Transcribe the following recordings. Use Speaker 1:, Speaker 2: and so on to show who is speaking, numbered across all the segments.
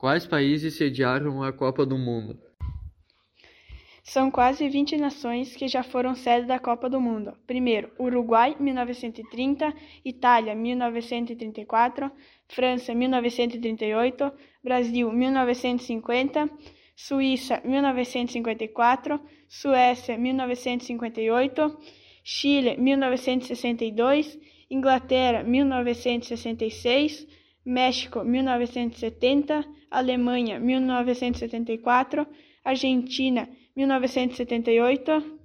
Speaker 1: Quais países sediaram a Copa do Mundo?
Speaker 2: São quase 20 nações que já foram sede da Copa do Mundo. Primeiro, Uruguai, 1930, Itália, 1934, França, 1938, Brasil, 1950, Suíça, 1954, Suécia, 1958, Chile, 1962, Inglaterra, 1966, México, 1970, Alemanha, 1974, Argentina, 1978,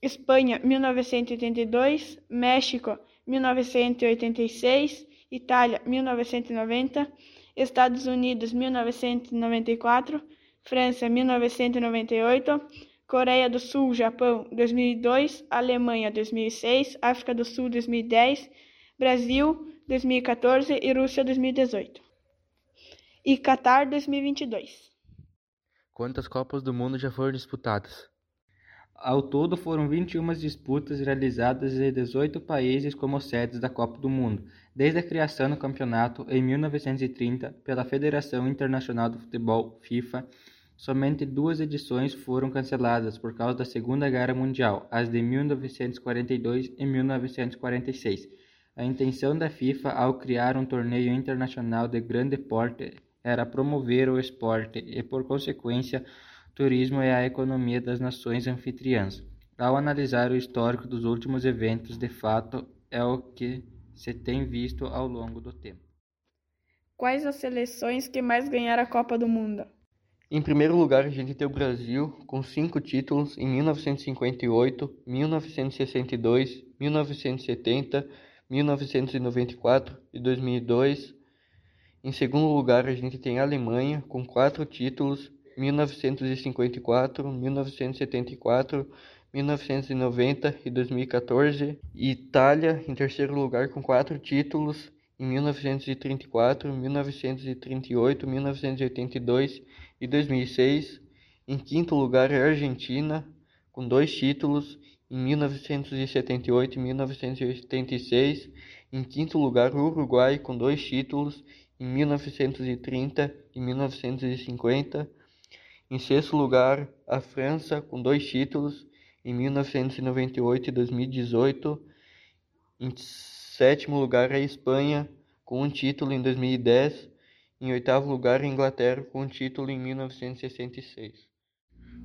Speaker 2: Espanha, 1982, México, 1986, Itália, 1990, Estados Unidos, 1994, França, 1998, Coreia do Sul, Japão, 2002, Alemanha, 2006, África do Sul, 2010, Brasil, 2014 e Rússia, 2018. E Catar, 2022.
Speaker 1: Quantas Copas do Mundo já foram disputadas?
Speaker 3: Ao todo foram 21 disputas realizadas em 18 países como sedes da Copa do Mundo, desde a criação do campeonato em 1930 pela Federação Internacional do Futebol FIFA Somente duas edições foram canceladas por causa da Segunda Guerra Mundial, as de 1942 e 1946. A intenção da FIFA ao criar um torneio internacional de grande porte era promover o esporte e, por consequência, o turismo e a economia das nações anfitriãs. Ao analisar o histórico dos últimos eventos, de fato, é o que se tem visto ao longo do tempo.
Speaker 2: Quais as seleções que mais ganharam a Copa do Mundo?
Speaker 4: Em primeiro lugar, a gente tem o Brasil, com cinco títulos em 1958, 1962, 1970, 1994 e 2002. Em segundo lugar, a gente tem a Alemanha, com quatro títulos, 1954, 1974, 1990 e 2014. E Itália, em terceiro lugar, com quatro títulos, em 1934, 1938, 1982 e 2006. Em quinto lugar a Argentina, com dois títulos, em 1978 e 1986. Em quinto lugar, o Uruguai, com dois títulos, em 1930 e 1950. Em sexto lugar, a França, com dois títulos, em 1998 e 2018. Em sétimo lugar, a Espanha, com um título em 2010 em oitavo lugar, a Inglaterra com o título em 1966.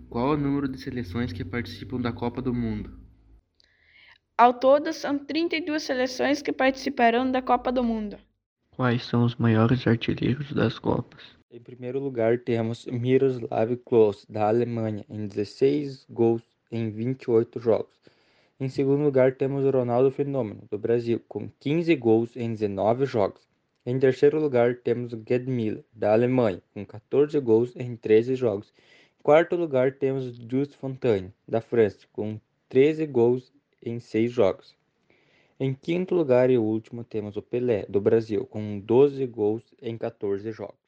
Speaker 1: Qual o número de seleções que participam da Copa do Mundo?
Speaker 2: Ao todo, são 32 seleções que participarão da Copa do Mundo.
Speaker 5: Quais são os maiores artilheiros das Copas?
Speaker 3: Em primeiro lugar, temos Miroslav Klose, da Alemanha, em 16 gols em 28 jogos. Em segundo lugar, temos Ronaldo Fenômeno, do Brasil, com 15 gols em 19 jogos. Em terceiro lugar, temos Gerd Müller, da Alemanha, com 14 gols em 13 jogos. Quarto lugar, temos Just Fontaine, da França, com 13 gols em 6 jogos. Em quinto lugar e último, temos o Pelé, do Brasil, com 12 gols em 14 jogos.